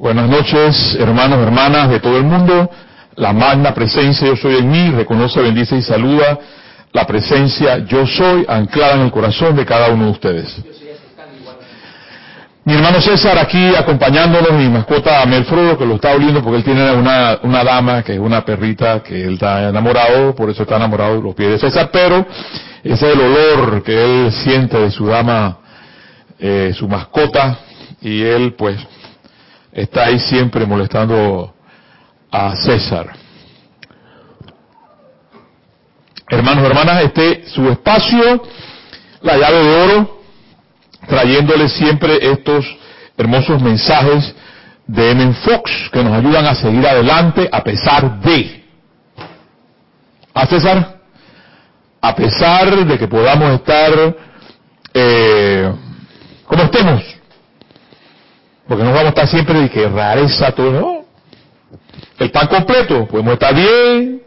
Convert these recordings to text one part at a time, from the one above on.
Buenas noches, hermanos, hermanas de todo el mundo. La magna presencia yo soy en mí, reconoce, bendice y saluda la presencia yo soy anclada en el corazón de cada uno de ustedes. Mi hermano César aquí acompañándonos, mi mascota Melfrodo, que lo está oliendo porque él tiene una, una dama, que es una perrita, que él está enamorado, por eso está enamorado de los pies de César, pero ese es el olor que él siente de su dama, eh, su mascota, y él pues está ahí siempre molestando a César. Hermanos, hermanas, este su espacio, la llave de oro, trayéndoles siempre estos hermosos mensajes de M. Fox que nos ayudan a seguir adelante a pesar de. ¿A César? A pesar de que podamos estar eh, como estemos. Porque no vamos a estar siempre de que rareza todo, ¿no? El pan completo, podemos estar bien,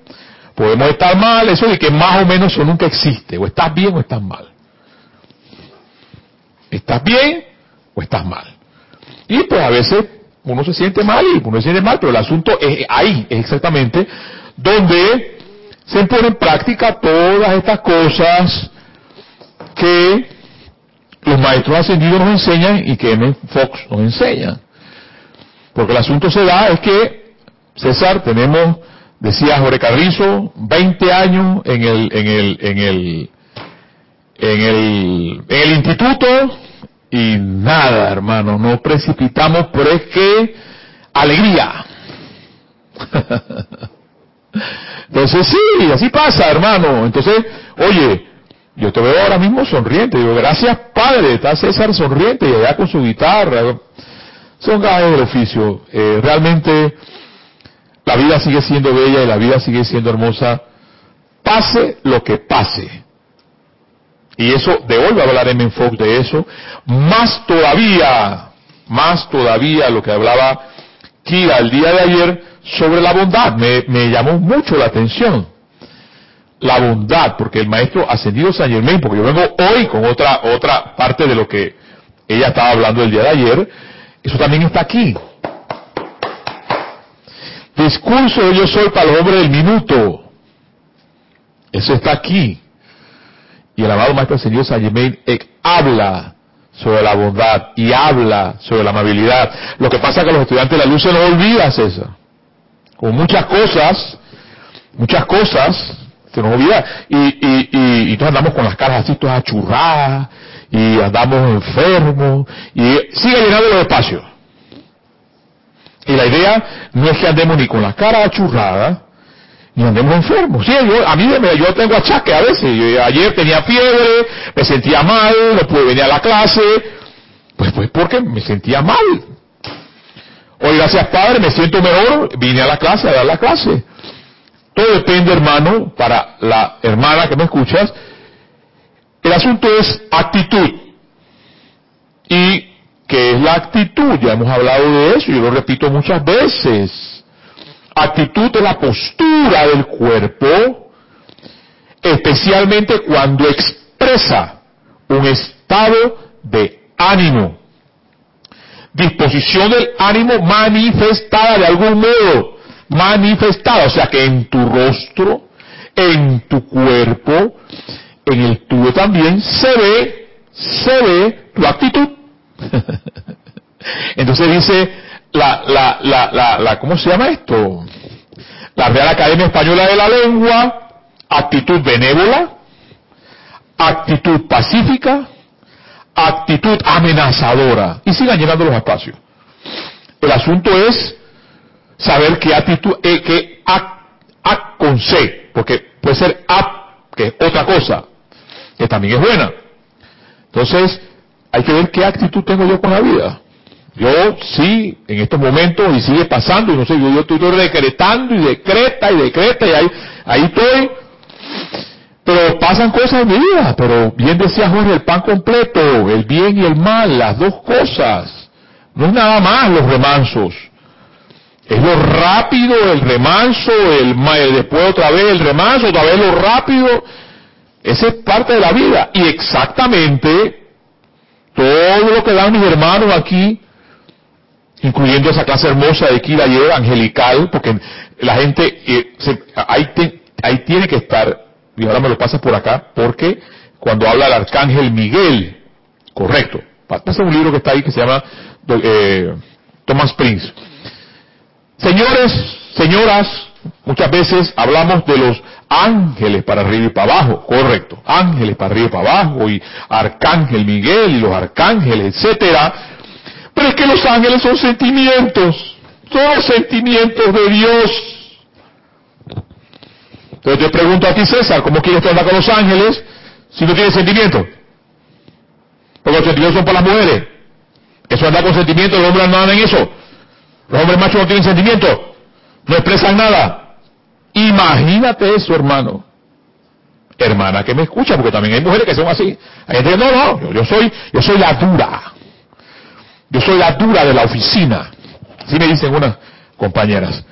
podemos estar mal, eso de que más o menos eso nunca existe, o estás bien o estás mal. ¿Estás bien o estás mal? Y pues a veces uno se siente mal y uno se siente mal, pero el asunto es ahí, es exactamente donde se pone en práctica todas estas cosas que maestros ascendidos nos enseñan y que M. Fox nos enseña. Porque el asunto se da es que, César, tenemos, decía Jorge Carrizo, 20 años en el, en el, en el, en el, en el instituto y nada, hermano, nos precipitamos, pero es que alegría. Entonces sí, así pasa, hermano. Entonces, oye, yo te veo ahora mismo sonriente. Digo, gracias Padre, está César sonriente y allá con su guitarra. Son gajes del oficio. Eh, realmente la vida sigue siendo bella y la vida sigue siendo hermosa. Pase lo que pase. Y eso, de hoy va a hablar en Fox de eso. Más todavía, más todavía lo que hablaba Kira el día de ayer sobre la bondad. Me, me llamó mucho la atención la bondad, porque el maestro ascendido San Germain, porque yo vengo hoy con otra, otra parte de lo que ella estaba hablando el día de ayer, eso también está aquí. Discurso de yo soy para el hombre del minuto. Eso está aquí. Y el amado maestro ascendido San Germain eh, habla sobre la bondad y habla sobre la amabilidad. Lo que pasa es que los estudiantes de la luz se nos olvida, César. Con muchas cosas, muchas cosas, se nos olvida. Y, y, y, entonces andamos con las caras así todas achurradas, y andamos enfermos, y sigue llenando los espacios. Y la idea no es que andemos ni con las caras achurradas, ni andemos enfermos. Sí, yo, a mí yo tengo achaque a veces. ayer tenía fiebre, me sentía mal, no pude venir a la clase. Pues, pues porque me sentía mal. Hoy, gracias Padre, me siento mejor, vine a la clase, a dar la clase. Todo depende, hermano, para la hermana que me escuchas. El asunto es actitud. ¿Y qué es la actitud? Ya hemos hablado de eso, yo lo repito muchas veces. Actitud es la postura del cuerpo, especialmente cuando expresa un estado de ánimo. Disposición del ánimo manifestada de algún modo manifestada, o sea que en tu rostro, en tu cuerpo, en el tuyo también se ve, se ve tu actitud. Entonces dice la, la, la, la, la, ¿cómo se llama esto? La Real Academia Española de la Lengua, actitud benévola, actitud pacífica, actitud amenazadora. Y sigan llenando los espacios. El asunto es saber qué actitud, eh, qué act, con C, porque puede ser app, que es otra cosa, que también es buena. Entonces, hay que ver qué actitud tengo yo con la vida. Yo sí, en estos momentos, y sigue pasando, y no sé, yo, yo estoy decretando y decreta y decreta, y ahí, ahí estoy. Pero pasan cosas en mi vida, pero bien decía Jorge, el pan completo, el bien y el mal, las dos cosas. No es nada más los remansos. Es lo rápido, el remanso, el, después otra vez el remanso, otra vez lo rápido. Esa es parte de la vida. Y exactamente todo lo que dan mis hermanos aquí incluyendo esa clase hermosa de Kira y angelical, porque la gente, eh, ahí, ahí tiene que estar, y ahora me lo pasas por acá, porque cuando habla el arcángel Miguel, correcto, pasa un libro que está ahí que se llama eh, Thomas Prince. Señores, señoras, muchas veces hablamos de los ángeles para arriba y para abajo, correcto, ángeles para arriba y para abajo, y arcángel Miguel y los arcángeles, etcétera. Pero es que los ángeles son sentimientos, son los sentimientos de Dios. Entonces te pregunto a ti, César, ¿cómo quieres andar con los ángeles si no tienes sentimiento? Porque los sentimientos son por las mujeres. Eso anda con sentimientos, los hombres no andan en eso. Los hombres machos no tienen sentimiento, no expresan nada. Imagínate eso, hermano. Hermana que me escucha, porque también hay mujeres que son así. Hay gente que no, no, yo, soy, yo soy la dura. Yo soy la dura de la oficina. Así me dicen unas compañeras.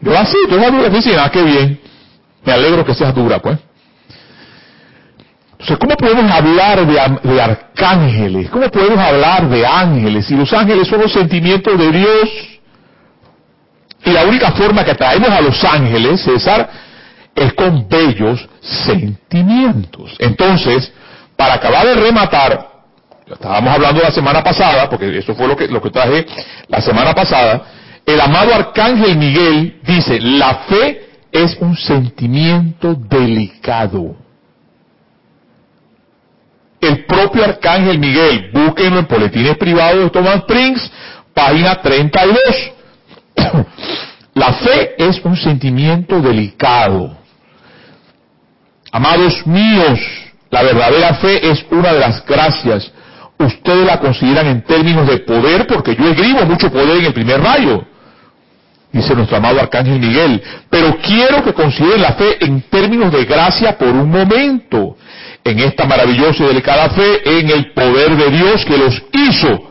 Yo así, tú eres la dura de la oficina, ah, qué bien. Me alegro que seas dura, pues. Entonces, ¿cómo podemos hablar de, de, arcángeles? ¿Cómo podemos hablar de ángeles? Si los ángeles son los sentimientos de Dios. Y la única forma que atraemos a los ángeles, César, es con bellos sentimientos. Entonces, para acabar de rematar, estábamos hablando la semana pasada, porque eso fue lo que, lo que traje la semana pasada, el amado arcángel Miguel dice, la fe es un sentimiento delicado el propio Arcángel Miguel, búsquenlo en Poletines Privados de Thomas Prince, página 32. La fe es un sentimiento delicado. Amados míos, la verdadera fe es una de las gracias. Ustedes la consideran en términos de poder porque yo escribo mucho poder en el primer rayo. Dice nuestro amado Arcángel Miguel. Pero quiero que consideren la fe en términos de gracia por un momento en esta maravillosa y delicada fe en el poder de Dios que los hizo,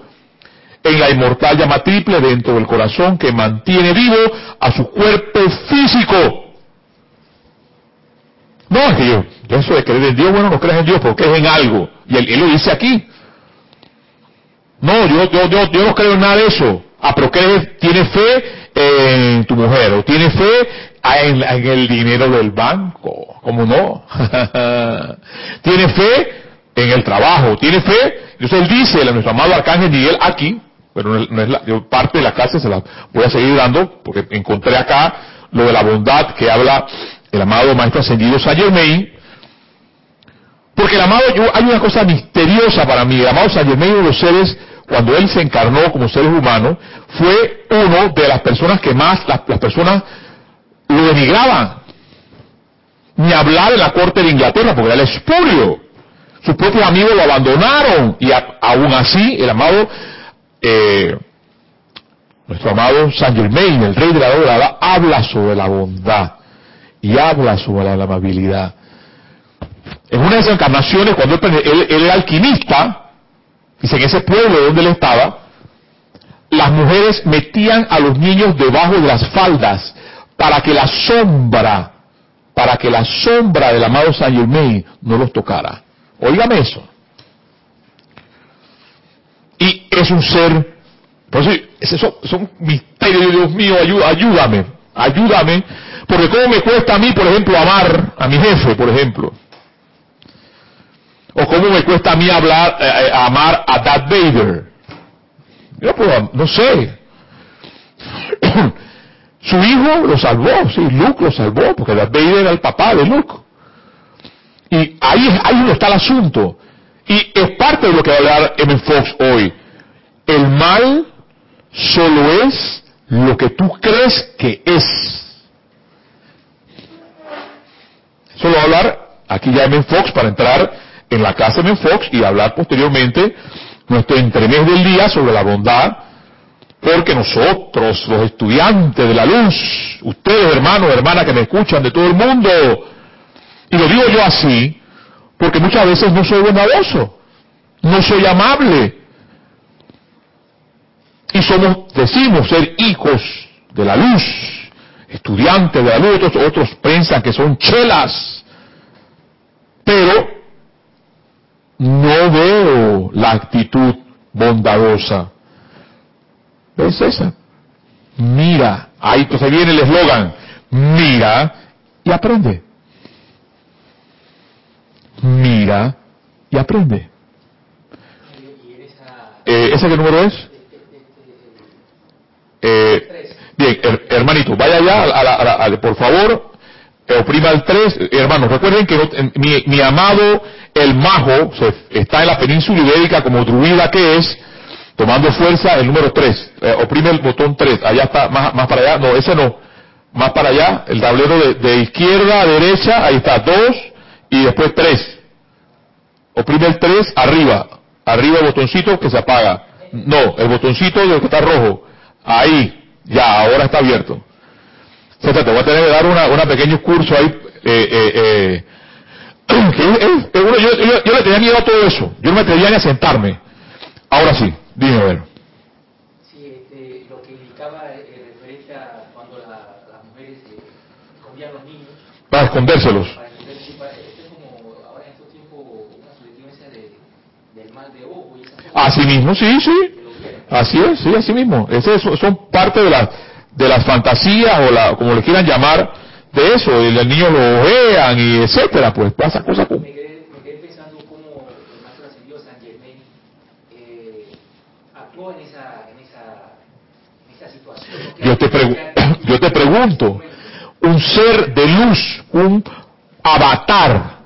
en la inmortal llama triple dentro del corazón que mantiene vivo a su cuerpo físico. No, es que yo, eso de creer en Dios, bueno, no crees en Dios porque es en algo. Y él, lo dice aquí. No, yo, no creo en nada de eso. Ah, pero crees, tiene fe en tu mujer, o tiene fe en, el dinero del banco, ¿cómo no? tiene fe en el trabajo, tiene fe, entonces él dice, nuestro amado Arcángel Miguel aquí, pero no es, la, parte de la clase se la voy a seguir dando, porque encontré acá lo de la bondad que habla el amado Maestro Ascendido Saint Germain, porque el amado, yo, hay una cosa misteriosa para mí, el amado Saint Germain de los seres cuando él se encarnó como seres humanos, fue uno de las personas que más, las, personas lo denigraban. Ni hablar en la corte de Inglaterra, porque era el espurio. Sus propios amigos lo abandonaron. Y aún así, el amado, eh, nuestro amado Saint Germain, el rey de la dorada, habla sobre la bondad. Y habla sobre la, amabilidad. En una de esas encarnaciones, cuando él era alquimista, Dice, en ese pueblo donde él estaba, las mujeres metían a los niños debajo de las faldas para que la sombra, para que la sombra del amado Saint Germain no los tocara. Óigame eso. Y es un ser, por eso, es un misterio, Dios mío, ayúdame, ayúdame, porque cómo me cuesta a mí, por ejemplo, amar a mi jefe, por ejemplo. O cómo me cuesta a mí hablar, eh, eh, amar a Darth Vader. Yo pues, no sé. Su hijo lo salvó, sí, Luke lo salvó, porque Darth Vader era el papá de Luke. Y ahí, ahí está el asunto. Y es parte de lo que va a hablar M. Fox hoy. El mal solo es lo que tú crees que es. Eso lo a hablar aquí ya M. Fox para entrar en la casa de Fox y hablar posteriormente nuestro entremés del día sobre la bondad, porque nosotros, los estudiantes de la luz, ustedes hermanos, hermanas que me escuchan de todo el mundo, y lo digo yo así, porque muchas veces no soy bondadoso, no soy amable, y somos, decimos ser hijos de la luz, estudiantes de la luz, otros, otros piensan que son chelas, pero no veo la actitud bondadosa. ¿Ves César? Mira, ahí entonces viene el eslogan, mira y aprende. Mira y aprende. Eh, ¿Ese qué número es? Eh, bien, hermanito, vaya allá, por favor, oprima el 3. Hermanos, recuerden que mi, amado el majo está en la península ibérica como druida que es, tomando fuerza el número 3. Eh, oprime el botón 3. Allá está, más, más para allá. No, ese no. Más para allá. El tablero de, izquierda a derecha. Ahí está. 2 y después 3. Oprime el 3 arriba. Arriba el botoncito que se apaga. No, el botoncito de lo que está rojo. Ahí. Ya, ahora está abierto. te voy a tener que dar una, una pequeño curso ahí. Eh, eh, eh, yo, yo, le tenía miedo a todo eso. Yo no me atrevía ni a sentarme. Ahora sí. Dime, a ver. Sí, este, lo que indicaba eh, referente a cuando la, las mujeres eh, escondían los niños. Para escondérselos. Para esconderse, para, esto es como ahora en estos tiempos una subjetivancia de, del mal de ojo y. Así mismo, sí, sí. Así es, sí, así mismo. Ese, son parte de las de las fantasías o la, como le quieran llamar de eso. Y los niños lo ojean y etcétera, pues pasa cosas como. Yo te, yo te pregunto, un ser de luz, un avatar,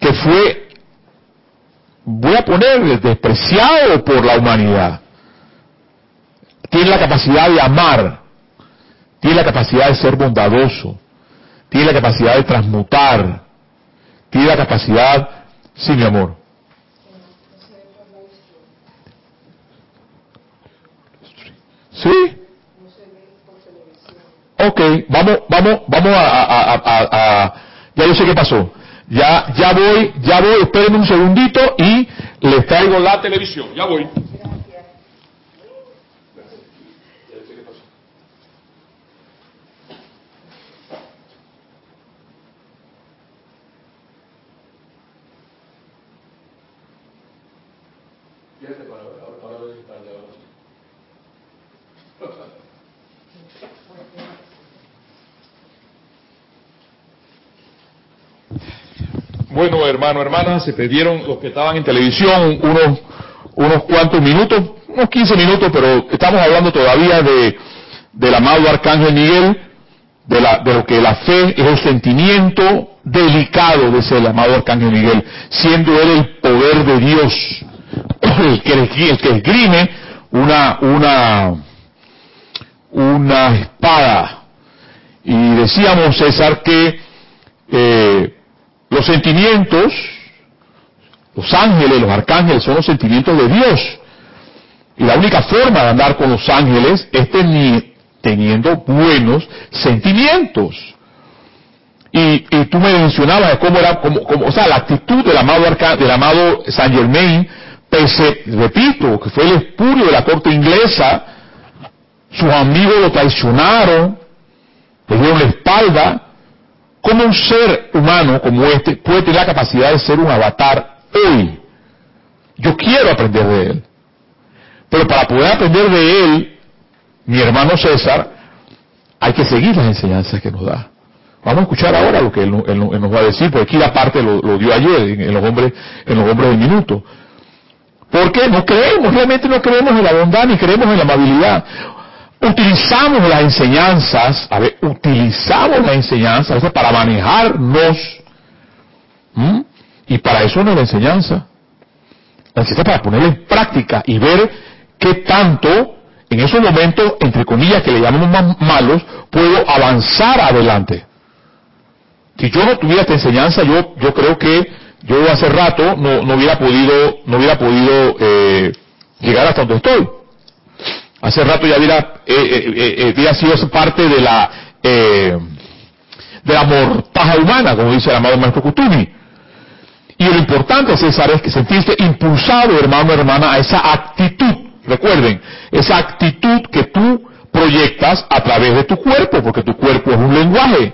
que fue, voy a poner, despreciado por la humanidad, tiene la capacidad de amar, tiene la capacidad de ser bondadoso, tiene la capacidad de transmutar, tiene la capacidad, sí mi amor, ¿Sí? Ok, vamos, vamos, vamos a, ya yo sé qué pasó. Ya, ya voy, ya voy, espérenme un segundito y les traigo la televisión. Ya voy. Bueno, hermano, hermana, se perdieron los que estaban en televisión unos, unos cuantos minutos, unos 15 minutos, pero estamos hablando todavía de, del amado Arcángel Miguel, de, la, de lo que la fe es el sentimiento delicado de ese amado Arcángel Miguel, siendo él el poder de Dios, el que, el que esgrime una, una, una espada. Y decíamos, César, que eh, los sentimientos, los ángeles, los arcángeles son los sentimientos de Dios. Y la única forma de andar con los ángeles es teniendo buenos sentimientos. Y, tú me mencionabas cómo era, como, o sea, la actitud del amado, del amado Saint Germain, pese, repito, que fue el espurio de la corte inglesa, sus amigos lo traicionaron, le dieron la espalda, ¿Cómo un ser humano como este puede tener la capacidad de ser un avatar hoy? Yo quiero aprender de él. Pero para poder aprender de él, mi hermano César, hay que seguir las enseñanzas que nos da. Vamos a escuchar ahora lo que él, nos va a decir, porque aquí la parte lo, dio ayer en, los hombres, en los hombres del minuto. Porque no creemos, realmente no creemos en la bondad ni creemos en la amabilidad utilizamos las enseñanzas, a ver, utilizamos las enseñanzas para manejarnos. Y para eso no es la enseñanza. La enseñanza para ponerla en práctica y ver qué tanto, en esos momentos, entre comillas, que le llamamos más malos, puedo avanzar adelante. Si yo no tuviera esta enseñanza, yo, yo creo que yo hace rato no, no hubiera podido, no hubiera podido eh, llegar hasta donde estoy. Hace rato ya hubiera, eh, eh, eh, sido parte de la, de la mortaja humana, como dice el amado maestro Kutumi. Y lo importante, César, es que sentiste impulsado, hermano, hermana, a esa actitud. Recuerden, esa actitud que tú proyectas a través de tu cuerpo, porque tu cuerpo es un lenguaje.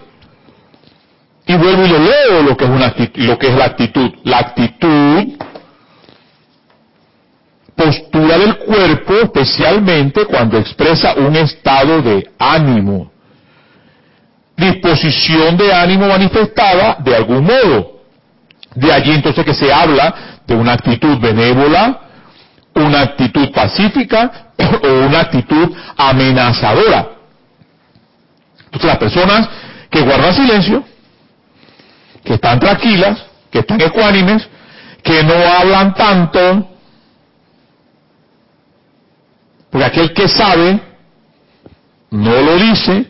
Y vuelvo y le leo lo que es una lo que es la actitud. La actitud postura del cuerpo, especialmente cuando expresa un estado de ánimo, disposición de ánimo manifestada de algún modo. De allí entonces que se habla de una actitud benévola, una actitud pacífica o una actitud amenazadora. Entonces las personas que guardan silencio, que están tranquilas, que están ecuánimes, que no hablan tanto, porque aquel que sabe no lo dice,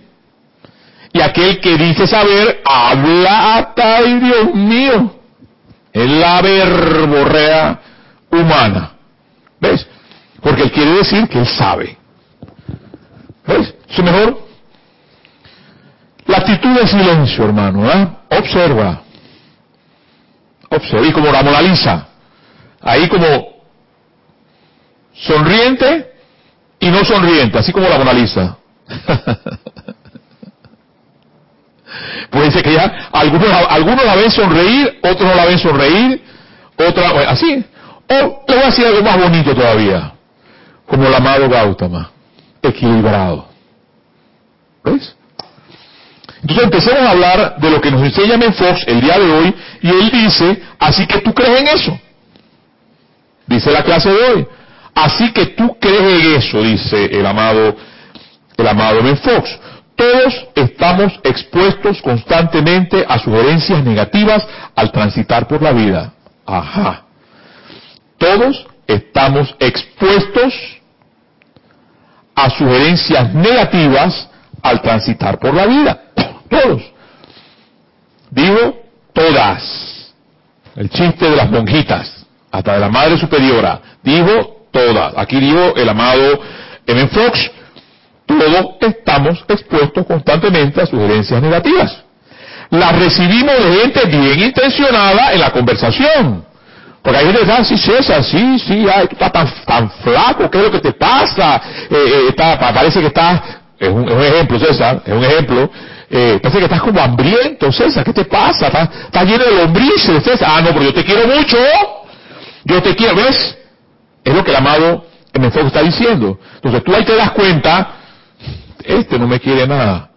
y aquel que dice saber habla hasta, ay Dios mío, es la verborrea humana. ¿Ves? Porque él quiere decir que él sabe. ¿Ves? Es mejor. La actitud de silencio, hermano, ¿eh? Observa. Observa. Y como la Mona Ahí como sonriente y no sonriente, así como la Mona Lisa. pues dice que ya algunos, algunos la ven sonreír, otros no la ven sonreír, otra, así. O le voy a decir algo más bonito todavía, como el amado Gautama, equilibrado. ¿Ves? Entonces empecemos a hablar de lo que nos enseña Menfox el día de hoy, y él dice, así que tú crees en eso. Dice la clase de hoy. Así que tú crees en eso, dice el amado, el amado Menfox. Todos estamos expuestos constantemente a sugerencias negativas al transitar por la vida. Ajá. Todos estamos expuestos a sugerencias negativas al transitar por la vida. Todos. Digo todas. El chiste de las monjitas, hasta de la madre superiora. Digo todas. Aquí digo el amado M. Fox, todos estamos expuestos constantemente a sugerencias negativas. Las recibimos de gente bien intencionada en la conversación. Porque hay gente que ah, sí, César, sí, sí, ay, tú estás tan, flaco, ¿qué es lo que te pasa? Eh, eh parece que estás, es un, ejemplo, César, es un ejemplo, eh, parece que estás como hambriento, César, ¿qué te pasa? Estás, lleno de lombrices, César. Ah, no, pero yo te quiero mucho, yo te quiero, ¿ves? Es lo que el amado me está diciendo. Entonces tú ahí te das cuenta este no me quiere nada.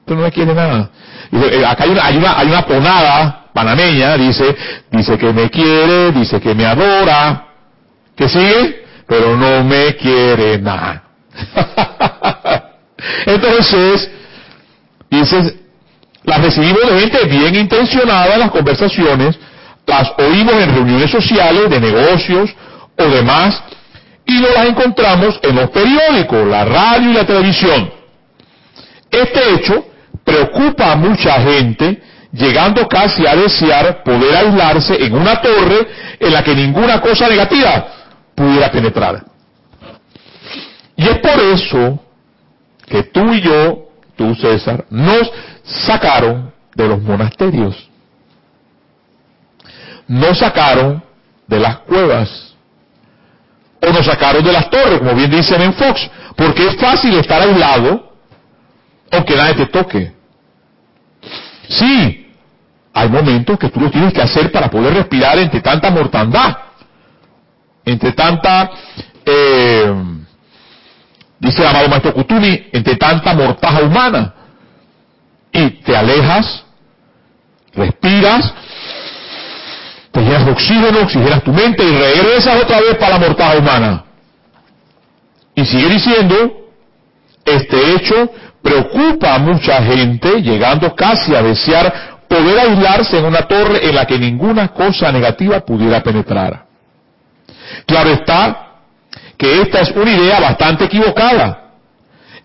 Este no me quiere nada. Eh, acá hay una, hay una, hay una ponada panameña, dice, dice que me quiere, dice que me adora, que sigue, pero no me quiere nada. Entonces, dice, las recibimos de gente bien intencionada en las conversaciones, las oímos en reuniones sociales, de negocios o demás, y no las encontramos en los periódicos, la radio y la televisión. Este hecho preocupa a mucha gente, llegando casi a desear poder aislarse en una torre en la que ninguna cosa negativa pudiera penetrar. Y es por eso que tú y yo, tú César, nos sacaron de los monasterios. Nos sacaron de las cuevas o nos sacaron de las torres, como bien dice Ben Fox, porque es fácil estar aislado aunque nadie te toque. Sí, hay momentos que tú lo tienes que hacer para poder respirar entre tanta mortandad, entre tanta, eh, dice el amado maestro Kutumi, entre tanta mortaja humana. Y te alejas, respiras, te llenas de oxígeno, oxigenas tu mente y regresas otra vez para la mortaja humana. Y sigue diciendo, este hecho preocupa a mucha gente, llegando casi a desear poder aislarse en una torre en la que ninguna cosa negativa pudiera penetrar. Claro está que esta es una idea bastante equivocada.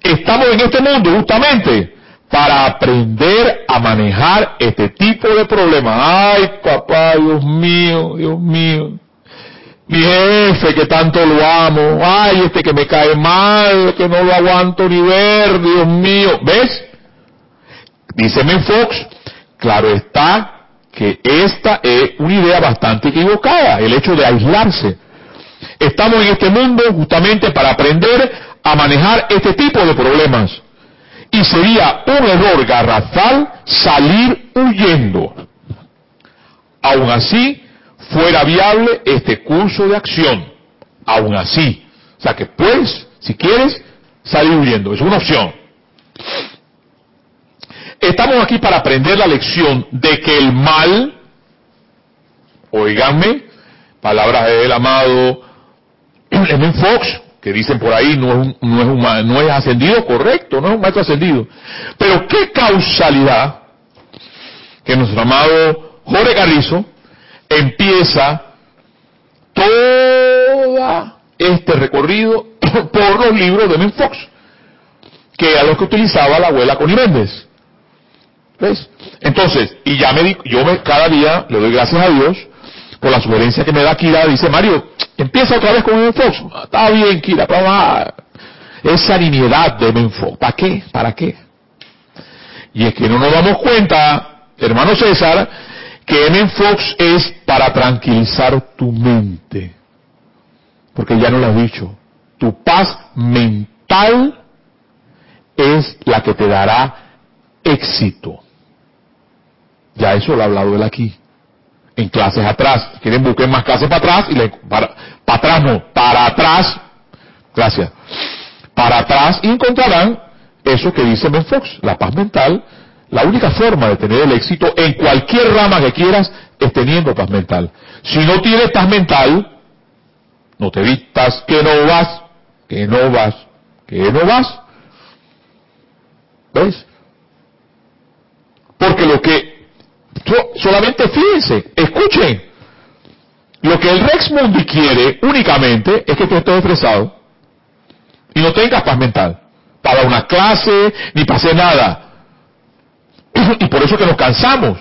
Estamos en este mundo justamente para aprender a manejar este tipo de problemas. Ay, papá, Dios mío, Dios mío. Mi jefe que tanto lo amo. Ay, este que me cae mal, que no lo aguanto ni ver, Dios mío. ¿Ves? Dice Fox, claro está que esta es una idea bastante equivocada, el hecho de aislarse. Estamos en este mundo justamente para aprender a manejar este tipo de problemas y sería un error garrafal salir huyendo. Aún así, fuera viable este curso de acción. aún así. O sea que puedes, si quieres, salir huyendo. Es una opción. Estamos aquí para aprender la lección de que el mal, oiganme, palabras del amado M. Fox, que dicen por ahí no es, no, es un, no es ascendido, correcto, no es un maestro ascendido. Pero qué causalidad que nuestro amado Jorge Carrizo empieza todo este recorrido por los libros de M. Fox, que era los que utilizaba la abuela Connie Méndez. ¿Ves? Entonces, y ya me di, yo cada día le doy gracias a Dios por la sugerencia que me da Kira, dice Mario, empieza otra vez con el Fox. Está bien, Kira, pero esa nimiedad de Menfox, ¿para qué? ¿Para qué? Y es que no nos damos cuenta, hermano César, que M. Fox es para tranquilizar tu mente. Porque ya no lo has dicho. Tu paz mental es la que te dará éxito. Ya eso lo ha hablado él aquí en clases atrás. Quieren busquen más clases para atrás y le, para, para atrás no, para atrás. Gracias. Para atrás y encontrarán eso que dice Ben Fox, la paz mental. La única forma de tener el éxito en cualquier rama que quieras es teniendo paz mental. Si no tienes paz mental, no te vistas que no vas, que no vas, que no vas. ¿Ves? Porque lo que solamente fíjense, escuchen. Lo que el Rex Mundi quiere únicamente es que tú estés estresado y no tengas paz mental para una clase ni para hacer nada. Y por eso que nos cansamos.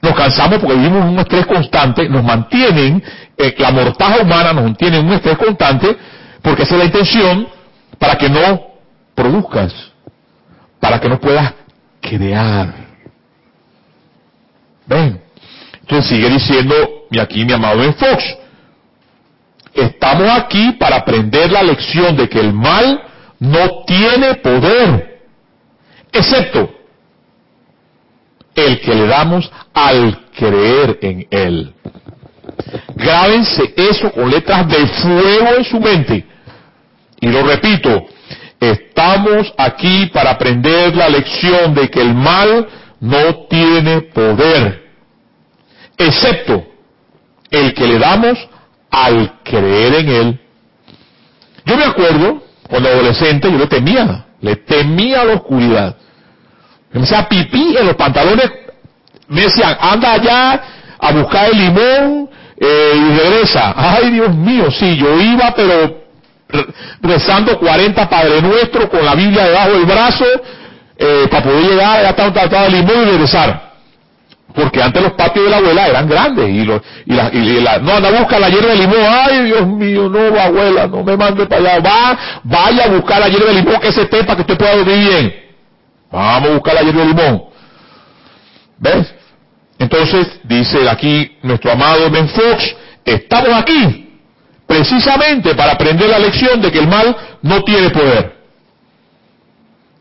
Nos cansamos porque vivimos un estrés constante, nos mantienen, eh, la mortaja humana nos mantiene en un estrés constante porque esa es la intención para que no produzcas, para que no puedas crear. Ven. Entonces sigue diciendo, aquí mi amado Ben Fox, estamos aquí para aprender la lección de que el mal no tiene poder, excepto el que le damos al creer en él. Grábense eso con letras de fuego en su mente. Y lo repito, estamos aquí para aprender la lección de que el mal no tiene poder, excepto el que le damos al creer en Él. Yo me acuerdo, cuando adolescente, yo le temía, le temía la oscuridad. Me decía pipí en los pantalones, me decían, anda allá a buscar el limón eh, y regresa. Ay, Dios mío, sí, yo iba, pero rezando 40 Padre Nuestro con la Biblia debajo del brazo, eh, para poder llegar a estar tratado de limón y regresar. Porque antes los patios de la abuela eran grandes y, y, la, la, no anda a buscar la hierba de limón, ay Dios mío, no abuela, no me mande para allá, va, vaya a buscar la hierba de limón que se esté para que usted pueda dormir bien. Vamos a buscar la hierba de limón. ¿Ves? Entonces, dice aquí nuestro amado Ben Fox, estamos aquí precisamente para aprender la lección de que el mal no tiene poder.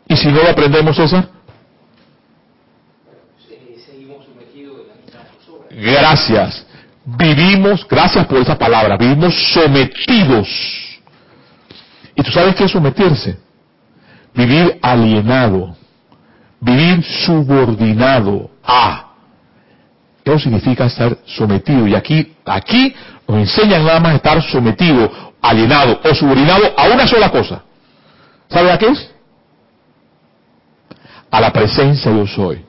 ¿Y si no lo aprendemos, esa? Gracias. Vivimos, gracias por esa palabra, vivimos sometidos. ¿Y tú sabes qué es someterse? Vivir alienado, vivir subordinado a. Eso significa estar sometido. Y aquí, aquí nos enseñan nada más estar sometido, alienado o subordinado a una sola cosa. ¿Sabe a qué es? A la presencia yo soy.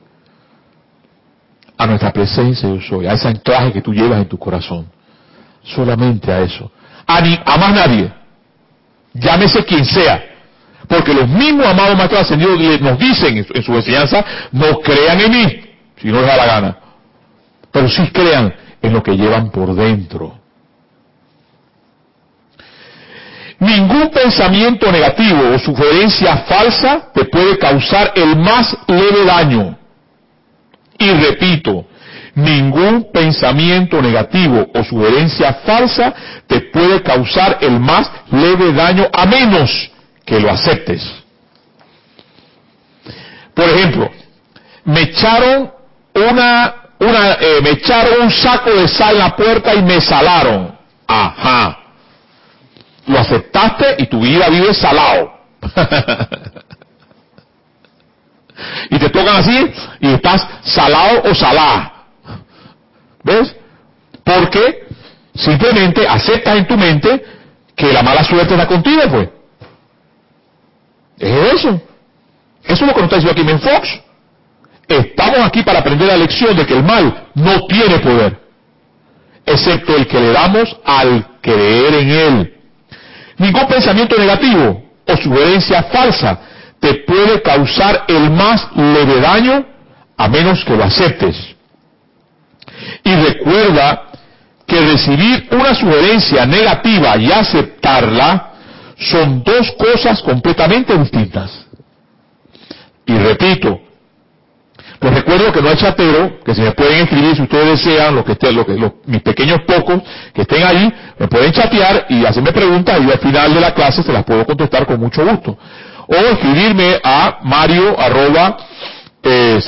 A nuestra presencia yo soy, a ese anclaje que tú llevas en tu corazón. Solamente a eso. A, ni, a más nadie. Llámese quien sea. Porque los mismos amados maestros ascendidos nos dicen en su, en enseñanza, no crean en mí, si no les da la gana. Pero sí crean en lo que llevan por dentro. Ningún pensamiento negativo o sugerencia falsa te puede causar el más leve daño. Y repito, ningún pensamiento negativo o sugerencia falsa te puede causar el más leve daño a menos que lo aceptes. Por ejemplo, me echaron una, una, eh, me echaron un saco de sal en la puerta y me salaron. Ajá. Lo aceptaste y tu vida vive salado. y te tocan así y estás salado o salá. ¿Ves? Porque simplemente aceptas en tu mente que la mala suerte está contigo, pues. Es eso. Eso es lo que nos está diciendo aquí Men Fox. Estamos aquí para aprender la lección de que el mal no tiene poder, excepto el que le damos al creer en él. Ningún pensamiento negativo o sugerencia falsa te puede causar el más leve daño a menos que lo aceptes. Y recuerda que recibir una sugerencia negativa y aceptarla son dos cosas completamente distintas. Y repito, les recuerdo que no hay chatero, que se me pueden escribir si ustedes desean, los que estén, los, mis pequeños pocos que estén ahí, me pueden chatear y hacerme preguntas y al final de la clase se las puedo contestar con mucho gusto. O escribirme a mario arroba eh,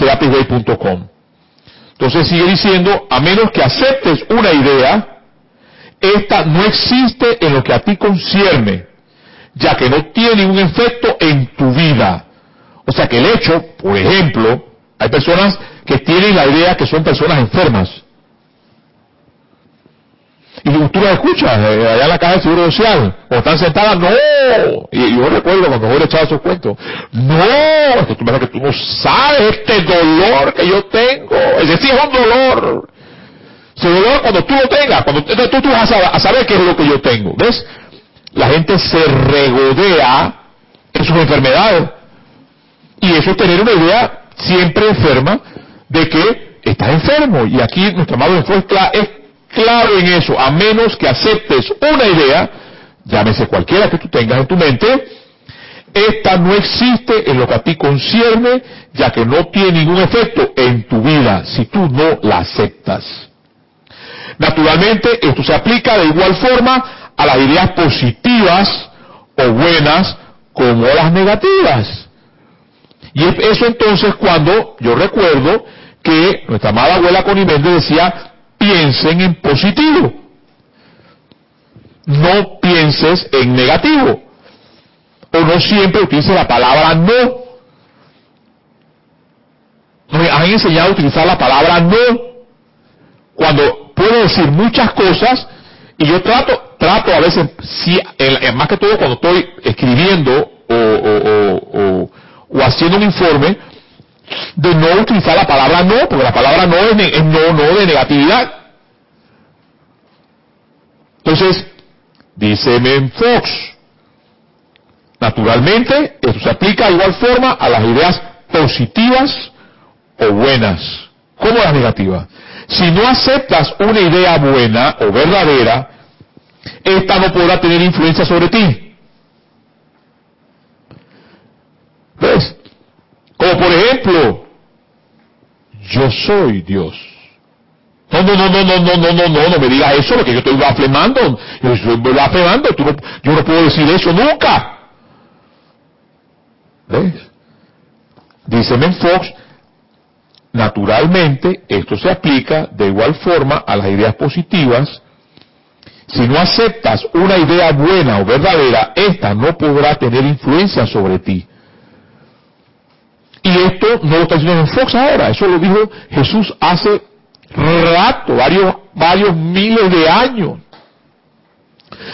Entonces sigue diciendo, a menos que aceptes una idea, esta no existe en lo que a ti concierne, ya que no tiene ningún efecto en tu vida. O sea que el hecho, por ejemplo, hay personas que tienen la idea que son personas enfermas. Y tú las escuchas eh, allá en la caja del Seguro Social, o están sentadas, no. Y, yo recuerdo cuando le echaba esos cuentos, no, es tú, que tú no sabes este dolor que yo tengo. Ese sí es un dolor. Ese dolor cuando tú lo tengas, cuando tú, tú vas a, a saber qué es lo que yo tengo. ¿Ves? La gente se regodea en sus enfermedades. Y eso es tener una idea siempre enferma de que estás enfermo. Y aquí nuestro amado es claro en eso, a menos que aceptes una idea, llámese cualquiera que tú tengas en tu mente, esta no existe en lo que a ti concierne, ya que no tiene ningún efecto en tu vida si tú no la aceptas. Naturalmente, esto se aplica de igual forma a las ideas positivas o buenas como las negativas. Y es eso entonces cuando yo recuerdo que nuestra amada abuela Conimende decía, piensen en positivo. No pienses en negativo. O no siempre utilices la palabra no. Me han enseñado a utilizar la palabra no. Cuando puedo decir muchas cosas y yo trato, trato a veces, si, más que todo cuando estoy escribiendo o haciendo un informe de no utilizar la palabra no, porque la palabra no es, no, no de negatividad. Entonces, dice Men Fox, naturalmente, esto se aplica de igual forma a las ideas positivas o buenas, como las negativas. Si no aceptas una idea buena o verdadera, esta no podrá tener influencia sobre ti. ¿Ves? Como por ejemplo, yo soy Dios. No, no, no, no, no, no, no, no, no, no me digas eso, porque yo estoy blasfemando. Yo estoy blasfemando, tú no, yo no puedo decir eso nunca. ¿Ves? Dice Men Fox, naturalmente esto se aplica de igual forma a las ideas positivas. Si no aceptas una idea buena o verdadera, esta no podrá tener influencia sobre ti. Y esto no lo está diciendo en Fox ahora, eso lo dijo Jesús hace rato, varios, varios miles de años.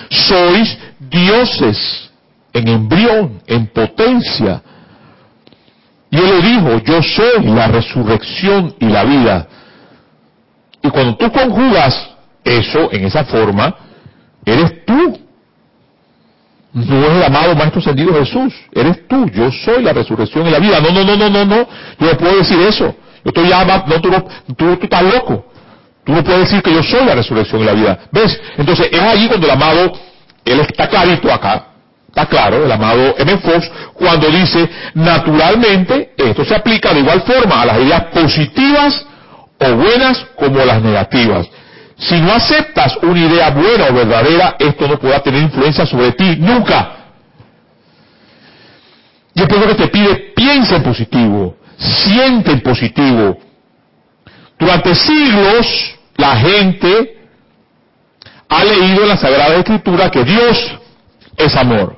Sois dioses en embrión, en potencia. Él le dijo, yo soy la resurrección y la vida. Y cuando tú conjugas eso en esa forma, eres tú no es el amado Maestro Ascendido Jesús, eres tú, yo soy la resurrección y la vida. No, no, no, no, no, no, yo no puedo decir eso. Yo estoy ya, no, tú, tú, tú estás loco. Tú no puedes decir que yo soy la resurrección y la vida. ¿Ves? Entonces es allí cuando el amado, él está clarito acá, está claro, el amado M. Fox, cuando dice, naturalmente, esto se aplica de igual forma a las ideas positivas o buenas como las negativas. Si no aceptas una idea buena o verdadera, esto no podrá tener influencia sobre ti nunca. Y lo que te pide, piensa en positivo, siente en positivo. Durante siglos, la gente ha leído en la Sagrada Escritura que Dios es amor.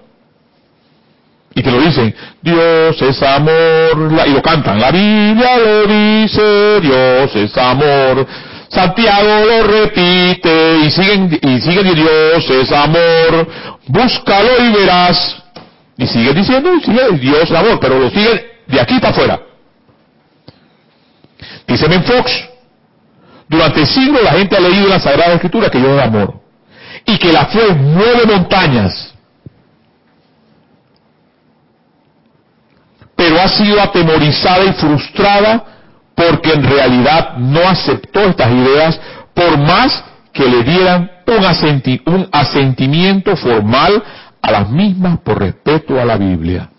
Y te lo dicen, Dios es amor, y lo cantan, la Biblia lo dice, Dios es amor. Santiago lo repite y siguen, y siguen, Dios es amor, búscalo y verás. Y sigue diciendo, y sigue Dios es amor, pero lo siguen de aquí para afuera. Dice Ben Fox, durante siglos la gente ha leído la Sagrada Escritura que Dios es amor. Y que la fe mueve montañas. Pero ha sido atemorizada y frustrada porque en realidad no aceptó estas ideas por más que le dieran un, asentimiento formal a las mismas por respeto a la Biblia.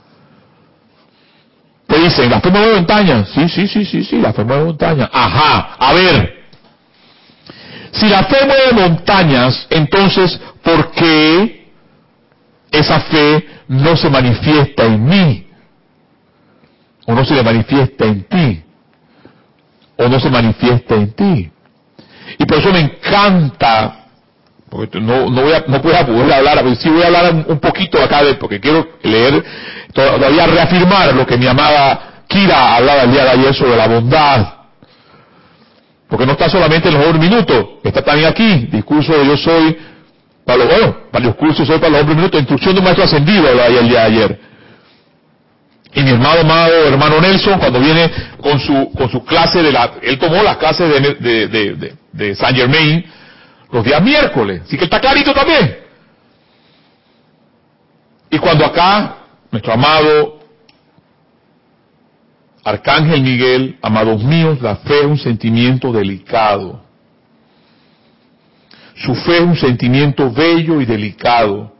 Te dicen, ¿la fe mueve montañas? Sí, sí, sí, sí, sí, la fe mueve montañas. Ajá, a ver. Si la fe mueve montañas, entonces, ¿por qué esa fe no se manifiesta en mí? ¿O no se manifiesta en ti? ¿O no se manifiesta en ti? Y por eso me encanta porque no, no voy a, no puedo poder hablar, pero sí voy a hablar un, poquito acá de, porque quiero leer, todavía reafirmar lo que mi amada Kira hablaba el día de ayer sobre la bondad. Porque no está solamente en los hombres minutos, está también aquí, discurso de yo soy, para los, bueno, para los cursos soy para los hombres minutos, instrucción de un maestro ascendido, hablaba el día de ayer. Y mi hermano amado, hermano Nelson, cuando viene con su, con su clase de la, él tomó las clases de, de, de, Saint Germain, los días miércoles. Así que está clarito también. Y cuando acá, nuestro amado Arcángel Miguel, amados míos, la fe es un sentimiento delicado. Su fe es un sentimiento bello y delicado.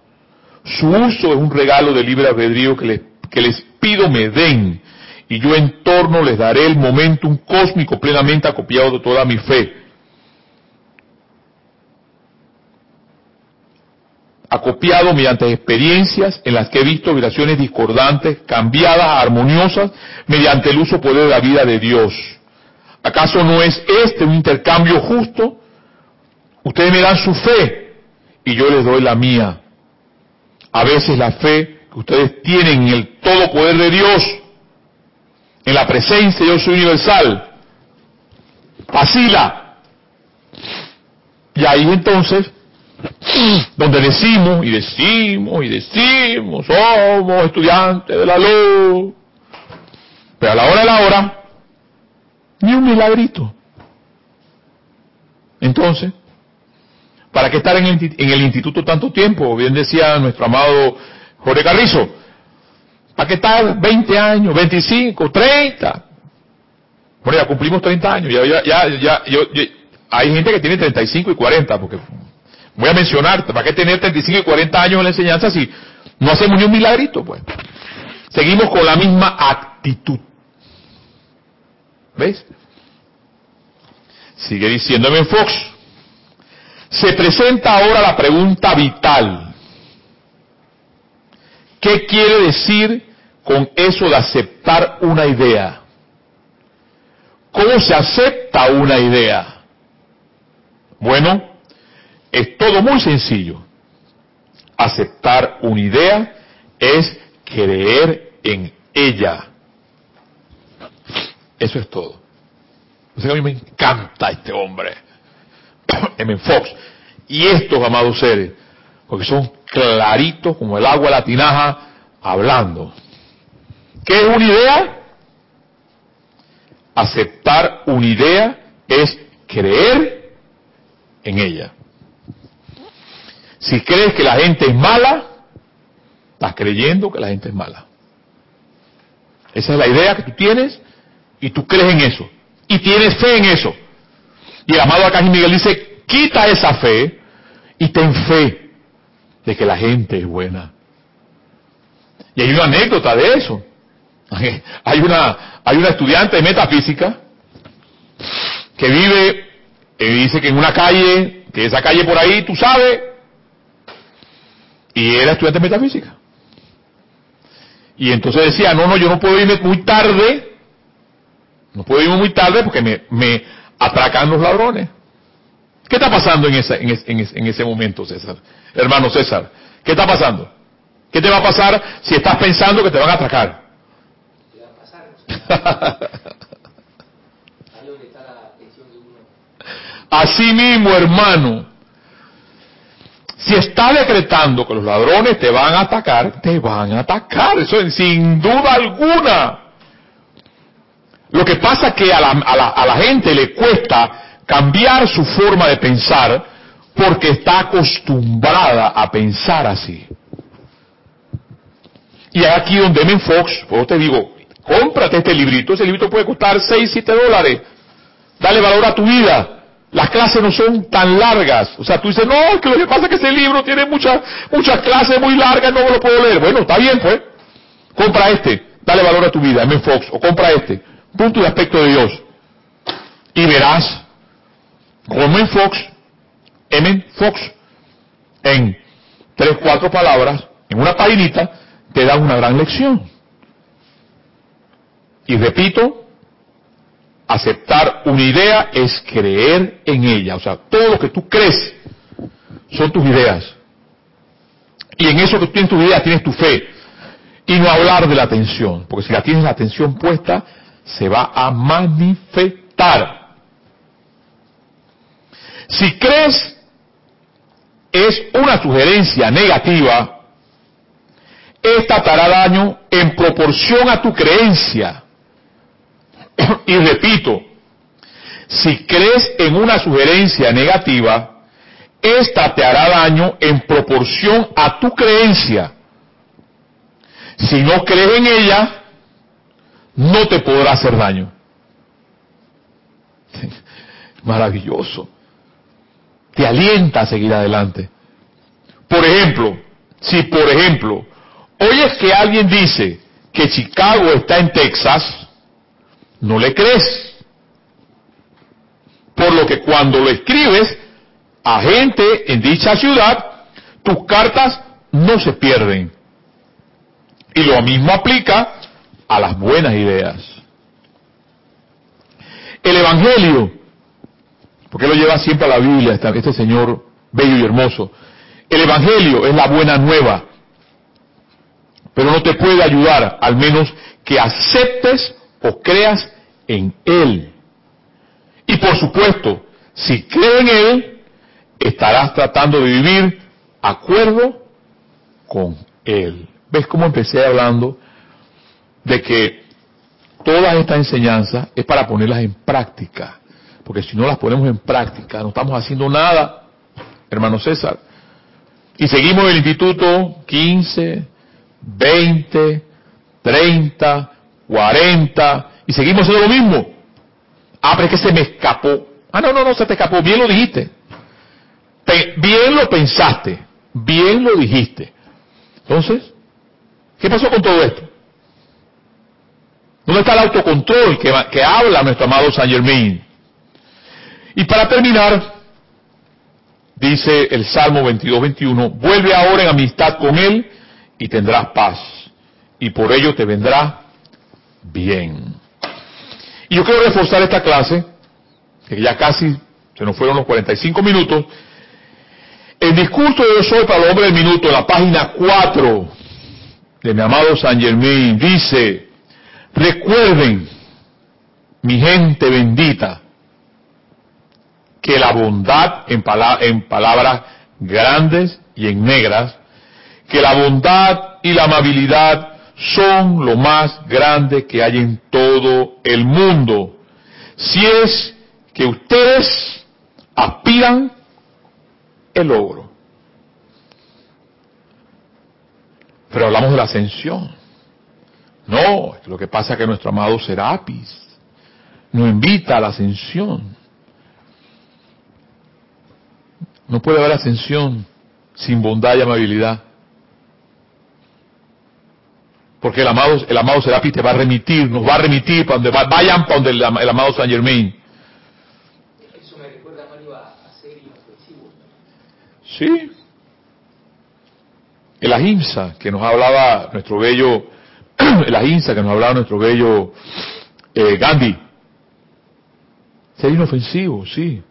Su uso es un regalo de libre albedrío que que les pido me den. Y yo en torno les daré el momentum cósmico plenamente acopiado de toda mi fe. acopiado mediante experiencias en las que he visto vibraciones discordantes, cambiadas armoniosas, mediante el uso poder de la vida de Dios. ¿Acaso no es este un intercambio justo? Ustedes me dan su fe y yo les doy la mía. A veces la fe ustedes tienen en el todo poder de Dios, en la presencia de Dios universal, vacila. Y ahí entonces donde decimos y decimos y decimos, somos estudiantes de la luz, pero a la hora de la hora, ni un milagrito. Entonces, ¿para qué estar en el, instituto tanto tiempo? Bien decía nuestro amado Jorge Carrizo, ¿para qué estar 20 años, 25, 30? Bueno, ya cumplimos 30 años, ya, ya, ya, ya hay gente que tiene 35 y 40, porque Voy a mencionar, ¿para qué tener 35 y 40 años en la enseñanza si no hacemos ni un milagrito? Pues seguimos con la misma actitud. ¿Ves? Sigue diciéndome Fox. Se presenta ahora la pregunta vital. ¿Qué quiere decir con eso de aceptar una idea? ¿Cómo se acepta una idea? Bueno, es todo muy sencillo. Aceptar una idea es creer en ella. Eso es todo. O sea, a mí me encanta este hombre, M. Fox. Y estos, amados seres, porque son claritos como el agua de la tinaja, hablando. ¿Qué es una idea? Aceptar una idea es creer en ella. Si crees que la gente es mala, estás creyendo que la gente es mala. Esa es la idea que tú tienes y tú crees en eso. Y tienes fe en eso. Y el amado acá Miguel dice, quita esa fe y ten fe de que la gente es buena. Y hay una anécdota de eso. Hay una, hay una estudiante de metafísica que vive, y dice que en una calle, que esa calle por ahí, tú sabes, y era estudiante de metafísica. Y entonces decía, no, no, yo no puedo irme muy tarde, no puedo irme muy tarde porque me, me atracan los ladrones. ¿Qué está pasando en, esa, en, ese momento, César? Hermano César, ¿qué está pasando? ¿Qué te va a pasar si estás pensando que te van a atracar? ¿Qué va a pasar? Está. Así mismo, hermano, si estás decretando que los ladrones te van a atacar, te van a atacar, eso es sin duda alguna. Lo que pasa es que a la, a la- a la gente le cuesta cambiar su forma de pensar porque está acostumbrada a pensar así. Y aquí donde M. Fox, pues yo te digo, cómprate este librito, ese librito puede costar 6, 7 dólares. Dale valor a tu vida. Las clases no son tan largas. O sea, tú dices, no, es que lo que pasa es que ese libro tiene muchas, muchas clases muy largas, no me lo puedo leer. Bueno, está bien, pues. Compra este, dale valor a tu vida, M. Fox, o compra este. Punto y aspecto de Dios. Y verás, como M. Fox, M. Fox, en tres, cuatro palabras, en una paginita, te da una gran lección. Y repito, aceptar una idea es creer en ella. O sea, todo lo que tú crees son tus ideas. Y en eso que tú tienes tus ideas tienes tu fe. Y no hablar de la atención, porque si la tienes la atención puesta, se va a manifestar. Si crees es una sugerencia negativa, esta te hará daño en proporción a tu creencia. y repito, si crees en una sugerencia negativa, esta te hará daño en proporción a tu creencia. Si no crees en ella, no te podrá hacer daño. Maravilloso. Te alienta a seguir adelante. Por ejemplo, si por ejemplo, oyes que alguien dice que Chicago está en Texas, no le crees. Por lo que cuando lo escribes a gente en dicha ciudad, tus cartas no se pierden. Y lo mismo aplica a las buenas ideas. El Evangelio, porque lo lleva siempre a la Biblia, este, señor bello y hermoso. El Evangelio es la buena nueva, pero no te puede ayudar, al menos que aceptes o creas en Él. Y por supuesto, si crees en Él, estarás tratando de vivir acuerdo con Él. ¿Ves cómo empecé hablando de que todas estas enseñanzas es para ponerlas en práctica? Porque si no las ponemos en práctica, no estamos haciendo nada, hermano César. Y seguimos en el instituto 15, 20, 30, 40, y seguimos haciendo lo mismo. Ah, pero es que se me escapó. Ah, no, no, no, se te escapó. Bien lo dijiste. Bien lo pensaste. Bien lo dijiste. Entonces, ¿qué pasó con todo esto? ¿Dónde está el autocontrol que, que habla nuestro amado Saint Germain? Y para terminar, dice el Salmo 22, 21, vuelve ahora en amistad con Él y tendrás paz. Y por ello te vendrá bien. Y yo quiero reforzar esta clase, que ya casi se nos fueron los 45 minutos. El discurso de Yo soy para el hombre del minuto, la página 4 de mi amado San Germain, dice, recuerden, mi gente bendita, que la bondad en, pala- en palabras grandes y en negras, que la bondad y la amabilidad son lo más grande que hay en todo el mundo. Si es que ustedes aspiran el logro. Pero hablamos de la ascensión. No, lo que pasa es que nuestro amado Serapis nos invita a la ascensión. No puede haber ascensión sin bondad y amabilidad. Porque el amado, el amado Serapis te va a remitir, nos va a remitir para donde va- vayan para donde el, am- el amado San Germain. Eso me recuerda, Mario, a, a ser inofensivo. Sí. El ahimsa que nos hablaba nuestro bello, el ahimsa que nos hablaba nuestro bello eh, Gandhi. Ser inofensivo, sí.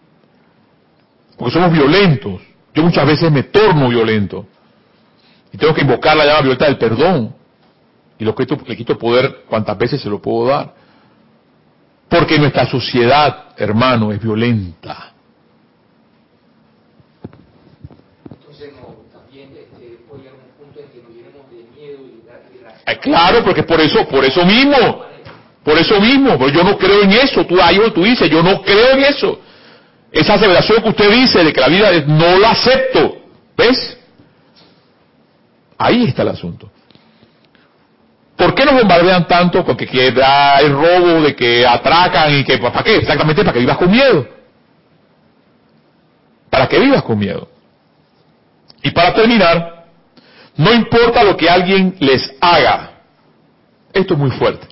Porque somos violentos. Yo muchas veces me torno violento. Y tengo que invocar la llama violeta del perdón. Y lo que le quito poder cuantas veces se lo puedo dar. Porque nuestra sociedad, hermano, es violenta. Entonces, no, también este, puede llegar un punto en que nos llenemos de miedo y de, claro, porque por eso, por eso mismo, por eso mismo, pero yo no creo en eso. Tú ahí tú dices, yo no creo en eso. Esa aseveración que usted dice de que la vida no la acepto. ¿Ves? Ahí está el asunto. ¿Por qué nos bombardean tanto? Porque que el robo, de que atracan y que... ¿Para qué? Exactamente para que vivas con miedo. Para que vivas con miedo. Y para terminar, no importa lo que alguien les haga. Esto es muy fuerte.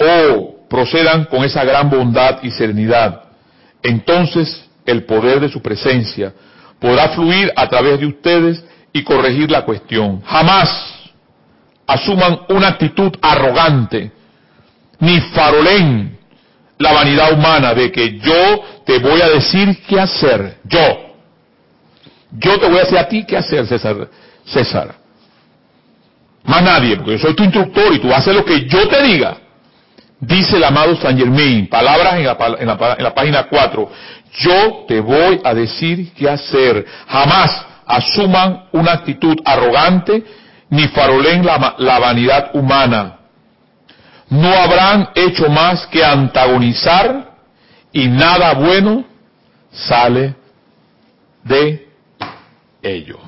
O procedan con esa gran bondad y serenidad. Entonces el poder de su presencia podrá fluir a través de ustedes y corregir la cuestión. Jamás asuman una actitud arrogante, ni farolen la vanidad humana de que yo te voy a decir qué hacer, yo. Yo te voy a decir a ti qué hacer, César. César. Más nadie, porque yo soy tu instructor y tú haces lo que yo te diga. Dice el amado Saint Germain, palabras en la, en la, en la página 4, yo te voy a decir qué hacer. Jamás asuman una actitud arrogante ni farolen la, la vanidad humana. No habrán hecho más que antagonizar y nada bueno sale de ello.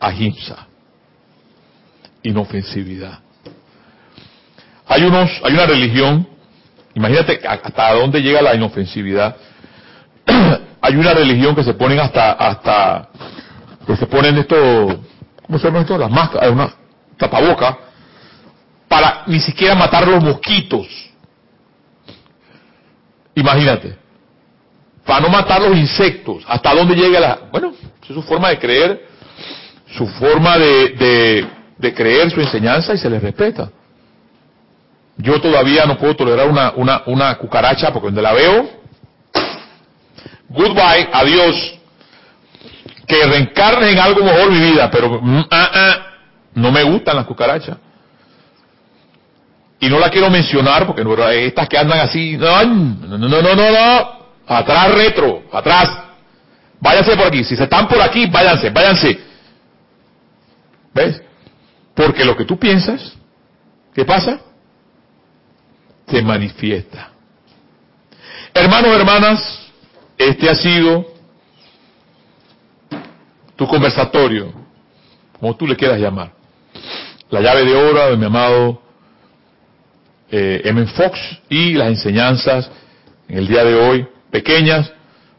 Ahimsa. Inofensividad. Hay unos, hay una religión, imagínate hasta dónde llega la inofensividad. hay una religión que se ponen hasta, hasta, que se ponen esto, ¿cómo se llama esto? Las máscaras, una tapaboca, para ni siquiera matar los mosquitos. Imagínate. Para no matar los insectos. ¿Hasta dónde llega la...? Bueno, es su forma de creer, su forma de, de, de creer, su enseñanza y se les respeta. Yo todavía no puedo tolerar una, una, cucaracha porque donde la veo, goodbye, adiós. Que reencarne en algo mejor mi vida, pero mm, ah, ah, no me gustan las cucarachas. Y no la quiero mencionar porque estas que andan así, no, no, no, no, no, no, atrás retro, atrás. Váyanse por aquí, si se están por aquí, váyanse, váyanse. ¿Ves? Porque lo que tú piensas, ¿qué pasa? Se manifiesta. Hermanos, hermanas, este ha sido tu conversatorio, como tú le quieras llamar. La llave de oro de mi amado eh, M. Fox y las enseñanzas en el día de hoy, pequeñas,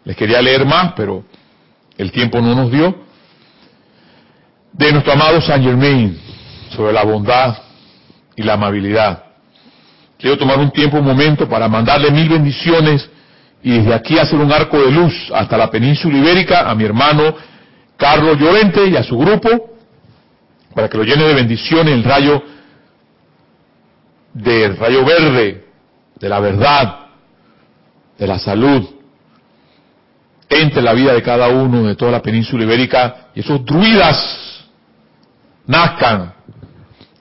les quería leer más, pero el tiempo no nos dio, de nuestro amado Saint Germain sobre la bondad y la amabilidad. Quiero tomar un tiempo, un momento para mandarle mil bendiciones y desde aquí hacer un arco de luz hasta la península ibérica a mi hermano Carlos Llorente y a su grupo para que lo llene de bendiciones el rayo del rayo verde, de la verdad, de la salud, entre la vida de cada uno de toda la península ibérica y esos druidas nazcan,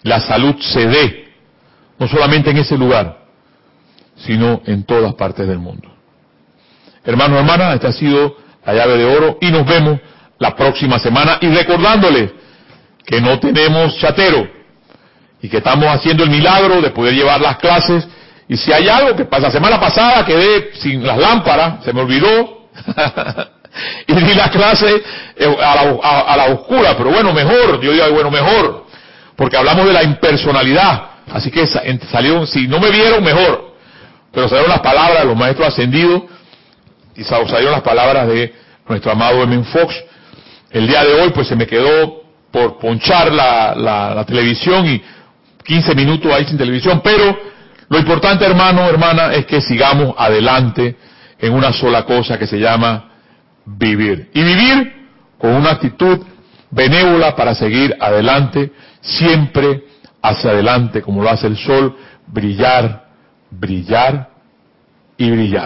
la salud se dé, no solamente en ese lugar, sino en todas partes del mundo. Hermanos, hermanas, esta ha sido la llave de oro y nos vemos la próxima semana. Y recordándoles que no tenemos chatero y que estamos haciendo el milagro de poder llevar las clases. Y si hay algo que pasa, la semana pasada quedé sin las lámparas, se me olvidó. Y di la clase eh, a la, a, a la, oscura, pero bueno, mejor, yo digo, bueno, mejor, porque hablamos de la impersonalidad, así que salió, si no me vieron, mejor, pero salieron las palabras de los maestros ascendidos y salieron las palabras de nuestro amado M. Fox. El día de hoy pues se me quedó por ponchar la, la, la televisión y 15 minutos ahí sin televisión, pero lo importante hermano, hermana, es que sigamos adelante en una sola cosa que se llama vivir. Y vivir con una actitud benévola para seguir adelante, siempre hacia adelante, como lo hace el sol, brillar, brillar y brillar.